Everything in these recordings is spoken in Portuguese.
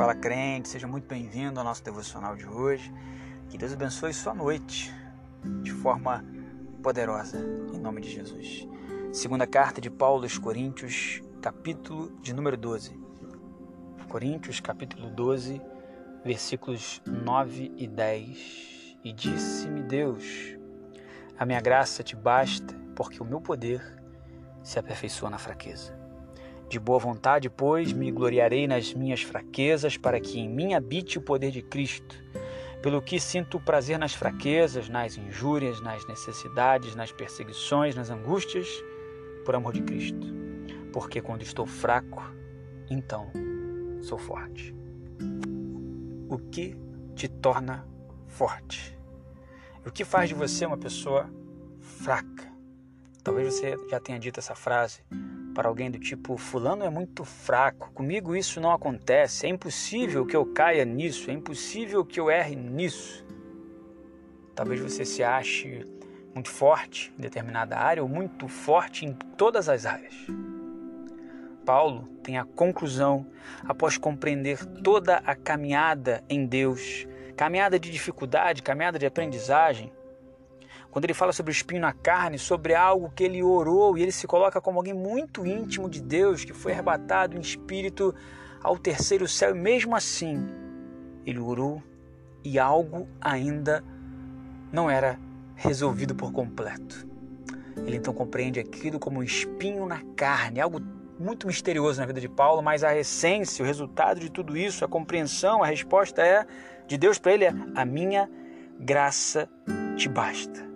Fala crente, seja muito bem-vindo ao nosso devocional de hoje. Que Deus abençoe sua noite de forma poderosa, em nome de Jesus. Segunda carta de Paulo aos Coríntios, capítulo de número 12. Coríntios, capítulo 12, versículos 9 e 10. E disse-me Deus: A minha graça te basta, porque o meu poder se aperfeiçoa na fraqueza. De boa vontade, pois, me gloriarei nas minhas fraquezas, para que em mim habite o poder de Cristo. Pelo que sinto prazer nas fraquezas, nas injúrias, nas necessidades, nas perseguições, nas angústias, por amor de Cristo. Porque quando estou fraco, então sou forte. O que te torna forte? O que faz de você uma pessoa fraca? Talvez você já tenha dito essa frase para alguém do tipo: Fulano é muito fraco, comigo isso não acontece, é impossível que eu caia nisso, é impossível que eu erre nisso. Talvez você se ache muito forte em determinada área ou muito forte em todas as áreas. Paulo tem a conclusão, após compreender toda a caminhada em Deus, caminhada de dificuldade, caminhada de aprendizagem, quando ele fala sobre o espinho na carne, sobre algo que ele orou e ele se coloca como alguém muito íntimo de Deus, que foi arrebatado em espírito ao terceiro céu, e mesmo assim ele orou e algo ainda não era resolvido por completo. Ele então compreende aquilo como um espinho na carne, algo muito misterioso na vida de Paulo, mas a essência, o resultado de tudo isso, a compreensão, a resposta é de Deus para ele é: a minha graça te basta.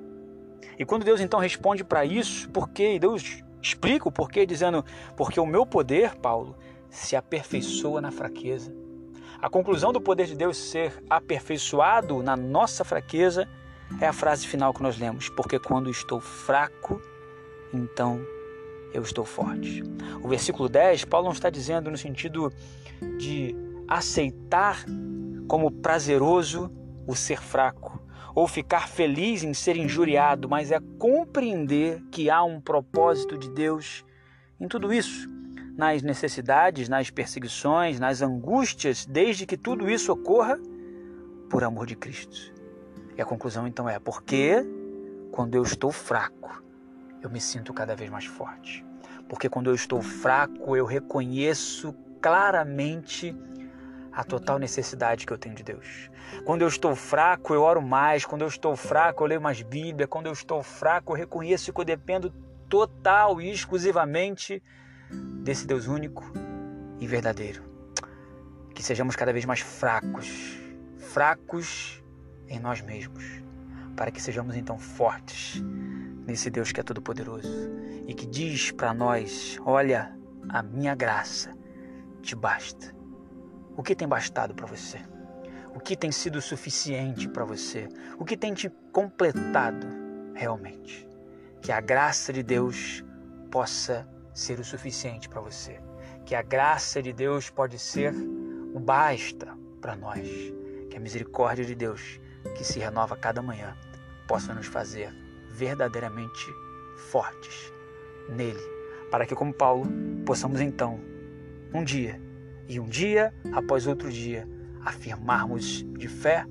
E quando Deus então responde para isso, por quê? E Deus explica o porquê, dizendo: Porque o meu poder, Paulo, se aperfeiçoa na fraqueza. A conclusão do poder de Deus ser aperfeiçoado na nossa fraqueza é a frase final que nós lemos: Porque quando estou fraco, então eu estou forte. O versículo 10, Paulo não está dizendo no sentido de aceitar como prazeroso o ser fraco, ou ficar feliz em ser injuriado, mas é compreender que há um propósito de Deus em tudo isso, nas necessidades, nas perseguições, nas angústias, desde que tudo isso ocorra por amor de Cristo. E a conclusão então é: porque quando eu estou fraco, eu me sinto cada vez mais forte. Porque quando eu estou fraco, eu reconheço claramente a total necessidade que eu tenho de Deus. Quando eu estou fraco, eu oro mais. Quando eu estou fraco, eu leio mais Bíblia. Quando eu estou fraco, eu reconheço que eu dependo total e exclusivamente desse Deus único e verdadeiro. Que sejamos cada vez mais fracos, fracos em nós mesmos, para que sejamos então fortes nesse Deus que é todo-poderoso e que diz para nós: Olha, a minha graça te basta. O que tem bastado para você? O que tem sido suficiente para você? O que tem te completado realmente? Que a graça de Deus possa ser o suficiente para você. Que a graça de Deus pode ser o basta para nós. Que a misericórdia de Deus, que se renova cada manhã, possa nos fazer verdadeiramente fortes nele, para que, como Paulo, possamos então, um dia, e um dia após outro dia afirmarmos de fé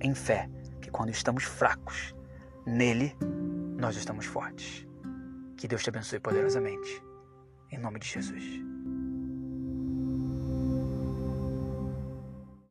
em fé que quando estamos fracos, nele nós estamos fortes. Que Deus te abençoe poderosamente. Em nome de Jesus.